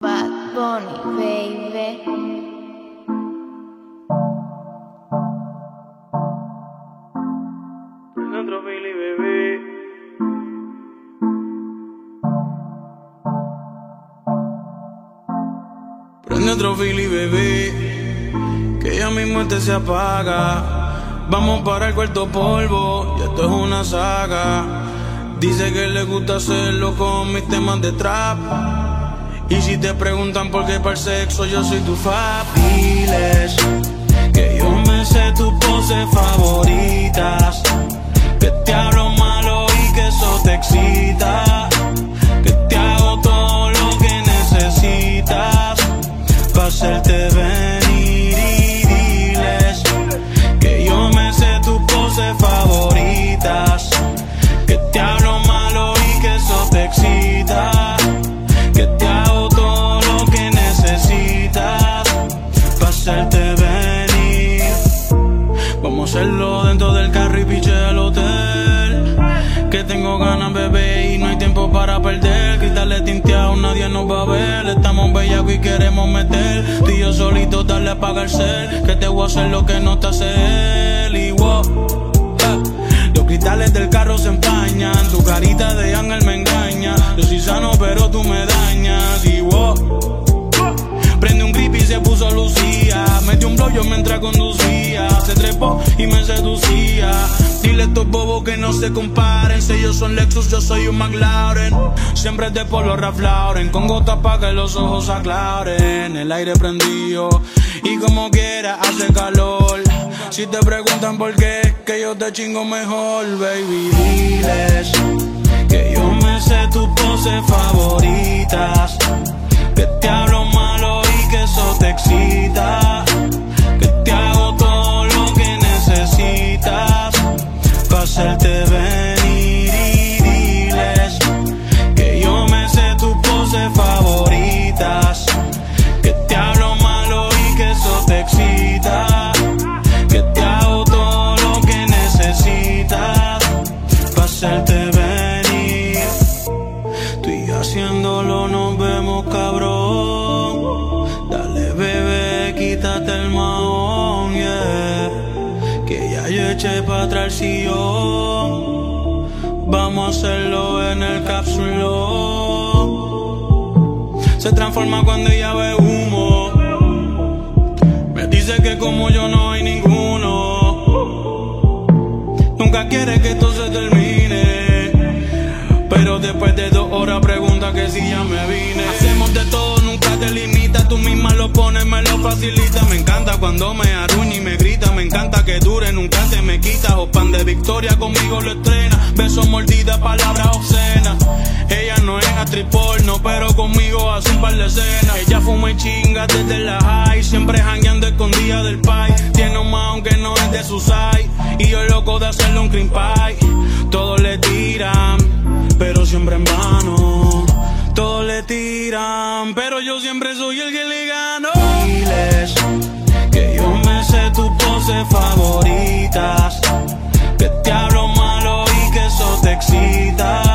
Bad Bunny, baby. Otro Billy, bebé. Prende otro Philly, bebé. Que ya mismo este se apaga. Vamos para el cuarto polvo. Y esto es una saga. Dice que le gusta hacerlo con mis temas de trap. Y si te preguntan por qué para sexo, yo soy tu fabiles. Que yo me sé tus poses favoritas. Vamos hacerlo dentro del carro y piche al hotel. Que tengo ganas, bebé, y no hay tiempo para perder. Quitarle tinteado, nadie nos va a ver. Estamos bellacos y queremos meter. Tú y yo solitos, darle a apagar el cel. Que te voy a hacer lo que no te hace él. Y wow. Los cristales del carro se empañan. Tu carita de ángel me engaña. Yo soy sano, pero tú me dañas. Y wow. Prende un grip y se puso Lucía. Metió un blow yo mientras conducía. Se y me seducía. Dile a estos bobos que no se comparen. Si ellos son Lexus, yo soy un McLaren. Siempre de polo Ralph Lauren. Con gotas pa' que los ojos aclaren. El aire prendido. Y como quiera hace calor. Si te preguntan por qué, que yo te chingo mejor, baby. Diles que yo me sé tus poses favoritas. Hacerte venir. Tú y haciéndolo nos vemos cabrón. Dale bebé, quítate el mahón. Que ya yo eché pa' atrás el sillón. Vamos a hacerlo en el cápsulo. Se transforma cuando ella ve humo. Me dice que como yo no hay ninguno. Nunca quiere que esto se facilita. Me encanta cuando me arruña y me grita. Me encanta que dure, nunca se me quita. O pan de victoria conmigo lo estrena. Beso mordida, palabras obscenas. Ella no es actriz porno, pero conmigo hace un par de escenas. Ella fuma y chinga desde la high. Siempre jangueando escondida del pai. Tiene un mount que no es de su side. Y yo loco de hacerle un cream pie. Todos le tiran pero siempre en vano. Todos le tiran, pero yo siempre soy el que le gano. Que yo me sé tus poses favoritas. Que te hablo malo y que eso te excita.